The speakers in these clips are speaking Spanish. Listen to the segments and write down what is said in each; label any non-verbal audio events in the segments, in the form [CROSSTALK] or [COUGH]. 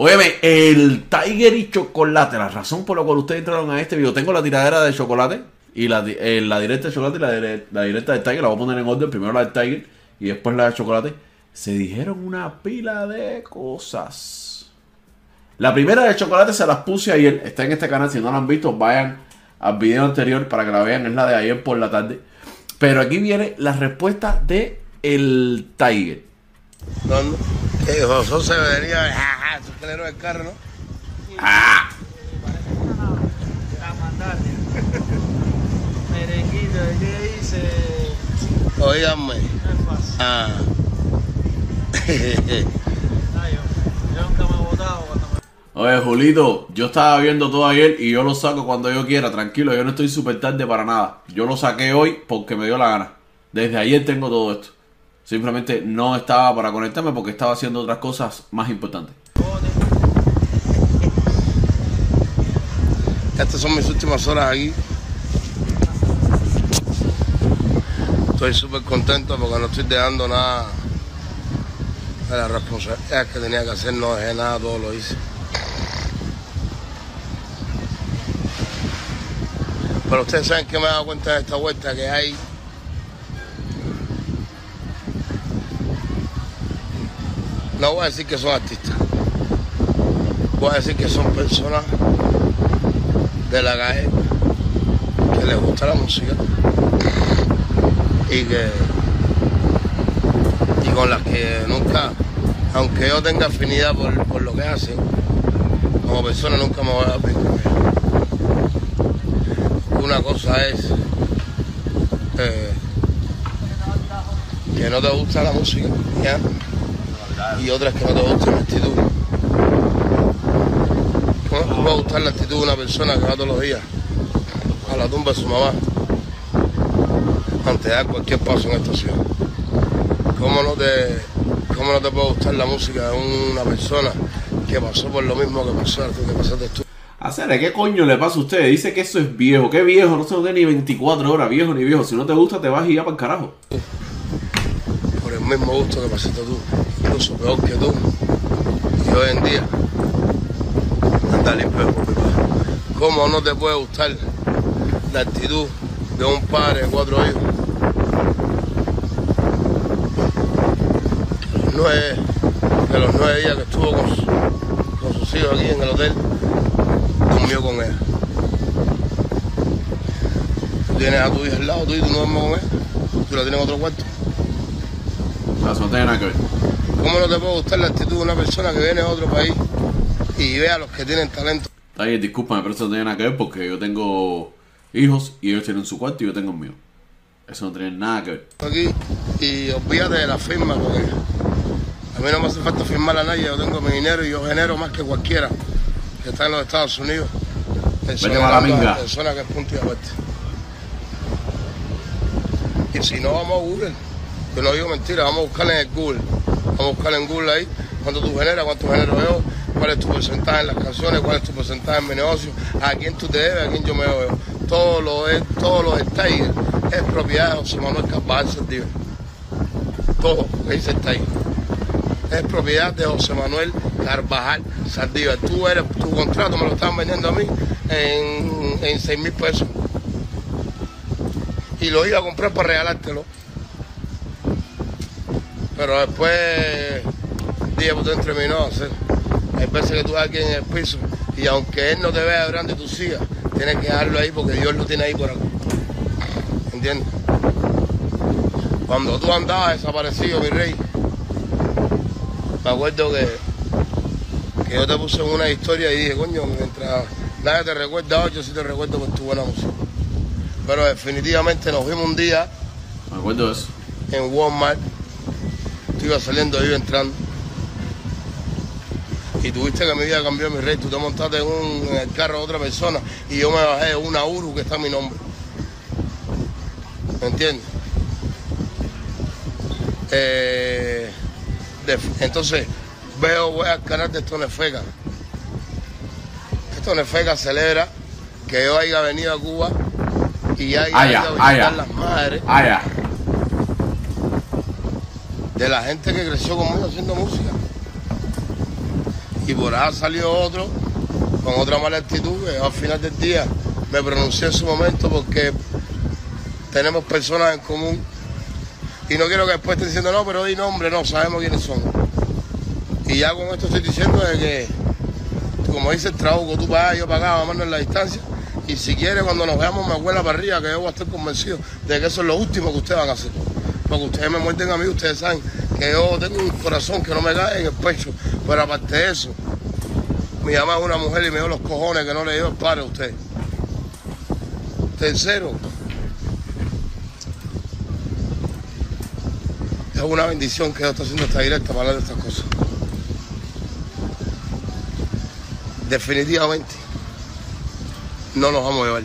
Óyeme, el Tiger y chocolate, la razón por la cual ustedes entraron a este video, tengo la tiradera de chocolate y la, eh, directa de chocolate y la, dire- la directa de Tiger, la voy a poner en orden, primero la de Tiger y después la de chocolate. Se dijeron una pila de cosas. La primera de chocolate se las puse ayer, está en este canal, si no la han visto, vayan al video anterior para que la vean, es la de ayer por la tarde. Pero aquí viene la respuesta de el Tiger. ¿Dónde? José se calero del carro, ¿no? ¡Ah! Merenguito, ¿qué dice? Oíganme. Ah. Ah, yo, yo nunca me he votado cuando me... Oye, Julito, yo estaba viendo todo ayer y yo lo saco cuando yo quiera, tranquilo, yo no estoy súper tarde para nada. Yo lo saqué hoy porque me dio la gana. Desde ayer tengo todo esto. Simplemente no estaba para conectarme porque estaba haciendo otras cosas más importantes. Estas son mis últimas horas aquí. Estoy súper contento porque no estoy dejando nada de las responsabilidades que tenía que hacer. No dejé nada, todo lo hice. Pero ustedes saben que me he dado cuenta de esta vuelta que hay. No voy a decir que son artistas. Voy a decir que son personas de la calle que les gusta la música y que y con las que nunca aunque yo tenga afinidad por, por lo que hacen como persona nunca me voy a dar una cosa es eh, que no te gusta la música ¿ya? y otra es que no te gusta la actitud ¿Cómo te puede gustar la actitud de una persona que va todos los días a la tumba de su mamá antes de dar cualquier paso en esta ciudad? ¿Cómo no te, cómo no te puede gustar la música de una persona que pasó por lo mismo que pasó que pasaste tú? Hacer, ¿qué coño le pasa a usted? Dice que eso es viejo. ¿Qué viejo? No se lo tiene ni 24 horas, viejo ni viejo. Si no te gusta, te vas y ya para el carajo. por el mismo gusto que pasaste tú, incluso peor que tú. Y hoy en día, ¿Cómo no te puede gustar la actitud de un padre de cuatro hijos? Nueve, de los nueve días que estuvo con, su- con sus hijos aquí en el hotel, durmió con ella. Tú tienes a tu hija al lado tuyo y tú no duermes con ella. Tú la tienes en otro cuarto. Eso no tiene nada que ver. ¿Cómo no te puede gustar la actitud de una persona que viene a otro país y ve a los que tienen talento? Tiger, discúlpame, pero eso no tiene nada que ver porque yo tengo hijos y ellos tienen su cuarto y yo tengo el mío. Eso no tiene nada que ver. aquí y olvídate de la firma porque a mí no me hace falta firmar a nadie, yo tengo mi dinero y yo genero más que cualquiera que está en los Estados Unidos. Vete a la minga. persona que es punto y aparte. Y si no, vamos a Google. Yo no digo mentira, vamos a buscar en el Google. Vamos a buscar en Google ahí cuánto tú generas, cuánto genero yo, cuál es tu porcentaje en las canciones, cuál es tu porcentaje en mi negocio, a quién tú te debes, a quién yo me debo. Todo lo es, todo lo del Tiger es propiedad de José Manuel Carvajal Saldívar. Todo lo dice Tiger. Es propiedad de José Manuel Carvajal Saldívar. Tú eres, tu contrato me lo estaban vendiendo a mí en, en 6 mil pesos. Y lo iba a comprar para regalártelo. Pero después dije, pues entre mí no hacer. Hay veces que tú vas aquí en el piso y aunque él no te vea grande tu sigas, tienes que dejarlo ahí porque Dios lo tiene ahí por acá. ¿Entiendes? Cuando tú andabas desaparecido, mi rey, me acuerdo que, que yo te puse en una historia y dije, coño, mientras nadie te recuerda hoy, yo sí te recuerdo por tu buena música. Pero definitivamente nos vimos un día Me acuerdo eso. en Walmart. Tú ibas saliendo, yo iba entrando. Y tuviste que mi vida cambió, mi rey. Tú te montaste en, un, en el carro de otra persona y yo me bajé de una Uru que está a mi nombre. ¿Me entiendes? Eh, de- entonces, veo, voy al canal de Estonefeca. Estonefeca celebra que yo haya venido a Cuba y haya Ah, ido a ah, visitar las madres Ah, de la gente que creció conmigo haciendo música. Y por ahí salió otro con otra mala actitud que al final del día me pronuncié en su momento porque tenemos personas en común. Y no quiero que después estén diciendo, no, pero di nombre, no, sabemos quiénes son. Y ya con esto estoy diciendo de que, como dice el trabajo, tú allá, yo acá, vamos en la distancia. Y si quiere, cuando nos veamos, me abuela para arriba, que yo voy a estar convencido de que eso es lo último que ustedes van a hacer. Porque ustedes me muerden a mí, ustedes saben que yo tengo un corazón que no me cae en el pecho. Pero aparte de eso, mi mamá es una mujer y me dio los cojones que no le dio el padre a usted. Tercero, es una bendición que yo estoy haciendo esta directa para hablar de estas cosas. Definitivamente, no nos vamos a llevar.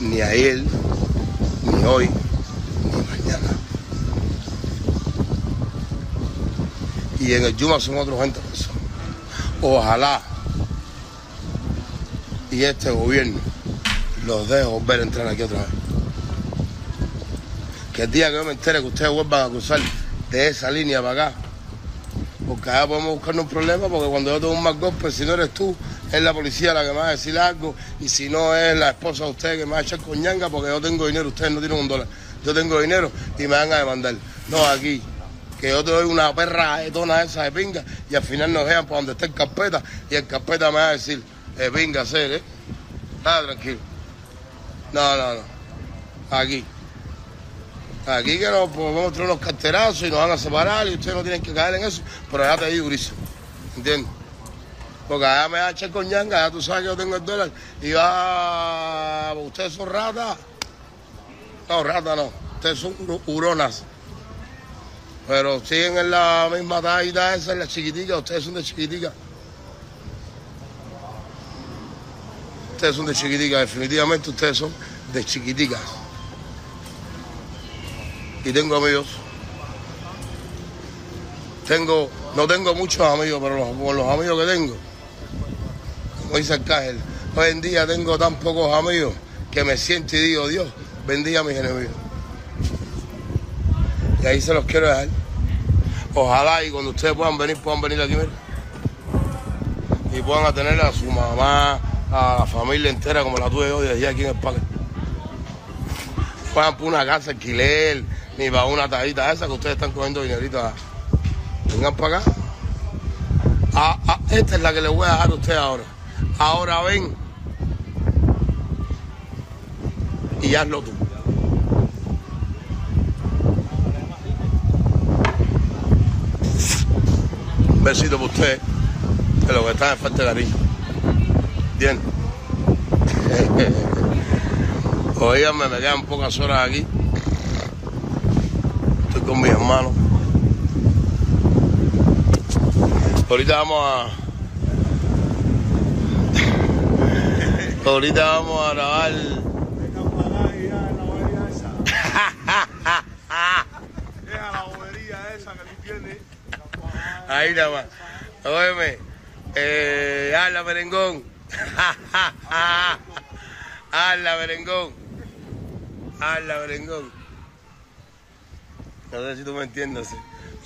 Ni ayer, ni hoy, ni mañana. Y en el Yuma son otros 20 personas. Ojalá y este gobierno los deje volver a entrar aquí otra vez. Que el día que yo me entere que ustedes vuelvan a cruzar de esa línea para acá, porque allá podemos buscarnos un problema, porque cuando yo tengo un mal golpe, si no eres tú, es la policía la que me va a decir algo, y si no es la esposa de ustedes que me va a echar coñanga, porque yo tengo dinero, ustedes no tienen un dólar. Yo tengo dinero y me van a demandar. No, aquí, que yo te doy una perra etona esa de pinga, y al final nos vean por donde está el carpeta, y el carpeta me va a decir, eh, pinga, hacer, ¿eh? Nada, tranquilo. No, no, no. Aquí. Aquí que nos podemos traer unos carterazos y nos van a separar y ustedes no tienen que caer en eso, pero allá di durísimo. ¿Entiendes? Porque allá me va a echar con ñanga, ya tú sabes que yo tengo el dólar y va. Ustedes son ratas. No, ratas no. Ustedes son hu- huronas. Pero siguen en la misma talla esa, en la chiquitica. Ustedes son de chiquitica. Ustedes son de chiquitica, definitivamente ustedes son de chiquiticas. Y tengo amigos. Tengo, no tengo muchos amigos, pero los, los amigos que tengo, como dice Arcángel, hoy en día tengo tan pocos amigos que me siento y digo, Dios, bendiga a mis enemigos. Y ahí se los quiero dejar. Ojalá y cuando ustedes puedan venir, puedan venir aquí, mira. Y puedan atender a su mamá, a la familia entera como la tuve yo desde aquí en el parque. Puedan por una casa alquiler, ni para una tajita esa que ustedes están cogiendo dinerito. Vengan para acá. Esta es la que les voy a dejar a ustedes ahora. Ahora ven. Y hazlo tú. Un besito para ustedes, que lo que están es falta de cariño. Bien. [LAUGHS] Oíganme, me quedan pocas horas aquí. Estoy con mis hermanos. Ahorita vamos a. [LAUGHS] Ahorita vamos a grabar. Vengan para acá y ya en la bobería esa. Deja la bobería esa que tú tienes. Ahí nada más. Óyeme. Eh, habla, merengón. [LAUGHS] habla, merengón. Habla, merengón. No sé si tú me entiendes.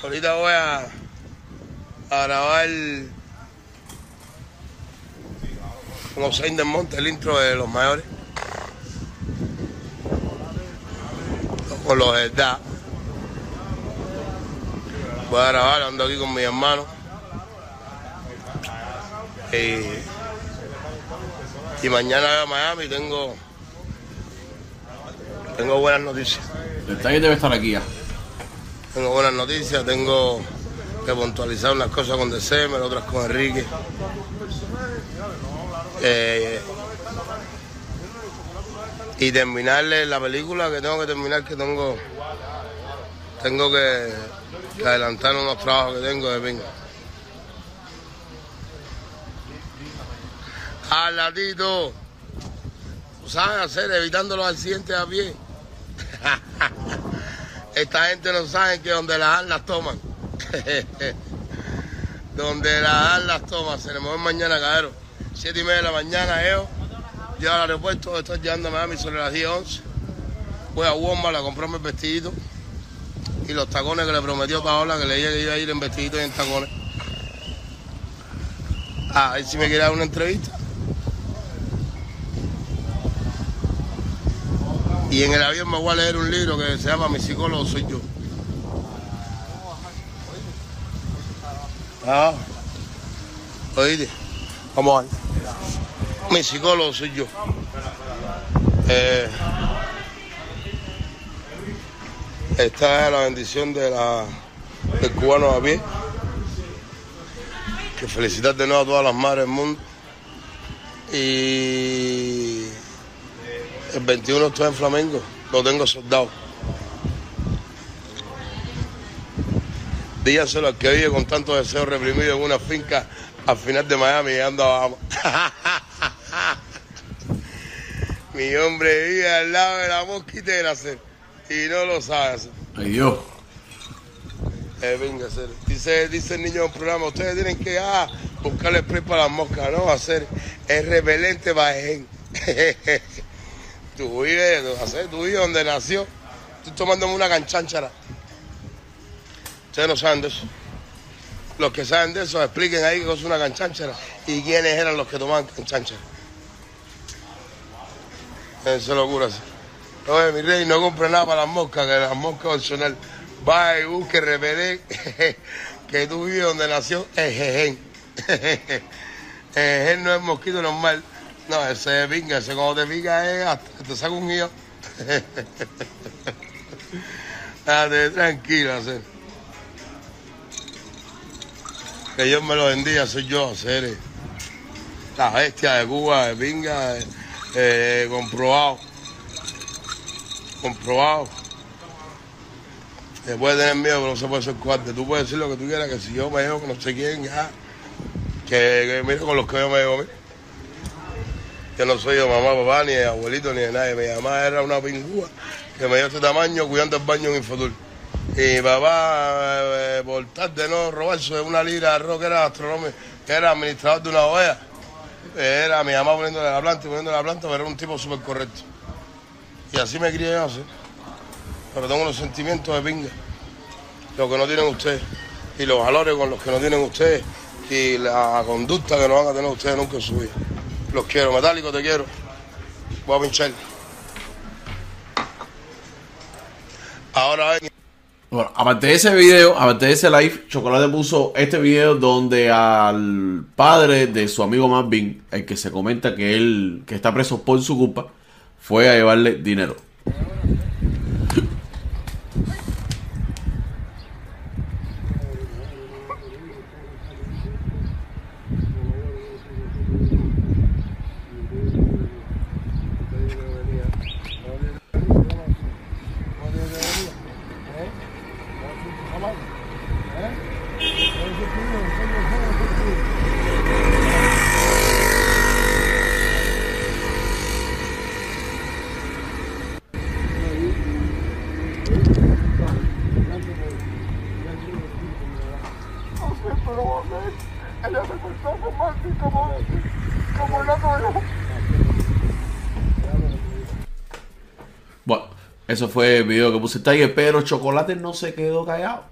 Ahorita voy a, grabar con Hussein del Monte, el intro de los mayores. Con los verdad. Voy a grabar, ando aquí con mi hermano. Y, y mañana voy a Miami tengo, tengo buenas noticias. El Tiger debe estar aquí ya. Tengo buenas noticias, tengo que puntualizar unas cosas con December, otras con Enrique. Eh, y terminarle la película que tengo que terminar, que tengo, tengo que, adelantar unos trabajos que tengo de pinga. Al latito, saben hacer, evitando los accidentes a pie. [LAUGHS] Esta gente no sabe que donde las dan las toman. [LAUGHS] donde las dan las toman. Se le mueven mañana, cabrón. Siete y media de la mañana, yo. Llego al aeropuerto, estoy llegando a Miami sobre las 10, 11. Voy a Walmart a comprarme el vestidito y los tacones que le prometió Paola que le dije que iba a ir en vestidito y en tacones. A ver si me quiere dar una entrevista. Y en el avión me voy a leer un libro que se llama Mi psicólogo soy yo. Ah, oíste, vamos ahí. Mi psicólogo soy yo. Eh, esta es la bendición de la, del cubano a. Que felicitar de nuevo a todas las madres del mundo. Y el 21 estoy en Flamengo, lo tengo soldado. Dígaselo al que vive con tanto deseo reprimido en una finca al final de Miami llegando abajo. [LAUGHS] Mi hombre vive al lado de la hacer y no lo sabe hacer. Ay Dios. Eh, venga, hacer. Dice, dice el niño un programa, ustedes tienen que ah, buscarle spray para las moscas, no hacer es el gen. [LAUGHS] tú vives, hacer, tú vives donde nació. Estoy tomándome una canchanchara. Ustedes no saben de eso. Los que saben de eso, expliquen ahí qué es una canchanchara y quiénes eran los que tomaban canchanchara. Eso locura así. Oye, mi rey, no compre nada para las moscas, que las moscas opcional. Va y busque, repelé, [LAUGHS] que tú vives donde nació. El jejen [LAUGHS] no es mosquito normal. No, ese es pinga, ese cuando te pica es hasta te saca un guío. [LAUGHS] Date tranquilo, hacer. Que Dios me lo bendiga, soy yo, hacer. La bestia de Cuba, de pinga, eh, eh, comprobado. Comprobado. Se puede tener miedo, pero no se puede ser cuarto. Tú puedes decir lo que tú quieras, que si yo me llevo con no sé quién, ya. Que, que mira con los que yo me llevo a mí. Yo no soy de mamá, papá, ni abuelito, ni de nadie. Mi mamá era una pingúa que me dio este tamaño cuidando el baño en Infotur. Y mi papá, eh, por tal de no robarse una libra de arroz que era astronómico, que era administrador de una OEA, era mi mamá poniéndole la planta y poniéndole la planta, pero era un tipo súper correcto. Y así me crié yo. Pero tengo unos sentimientos de pinga, lo que no tienen ustedes, y los valores con los que no tienen ustedes, y la conducta que no van a tener ustedes nunca en su vida. Los quiero, metálico, te quiero. Voy a pinchar. Ahora ven. Bueno, aparte de ese video, aparte de ese live, Chocolate puso este video donde al padre de su amigo Marvin, el que se comenta que él, que está preso por su culpa, fue a llevarle dinero. Eso fue el video que puse Tiger, pero Chocolate no se quedó callado.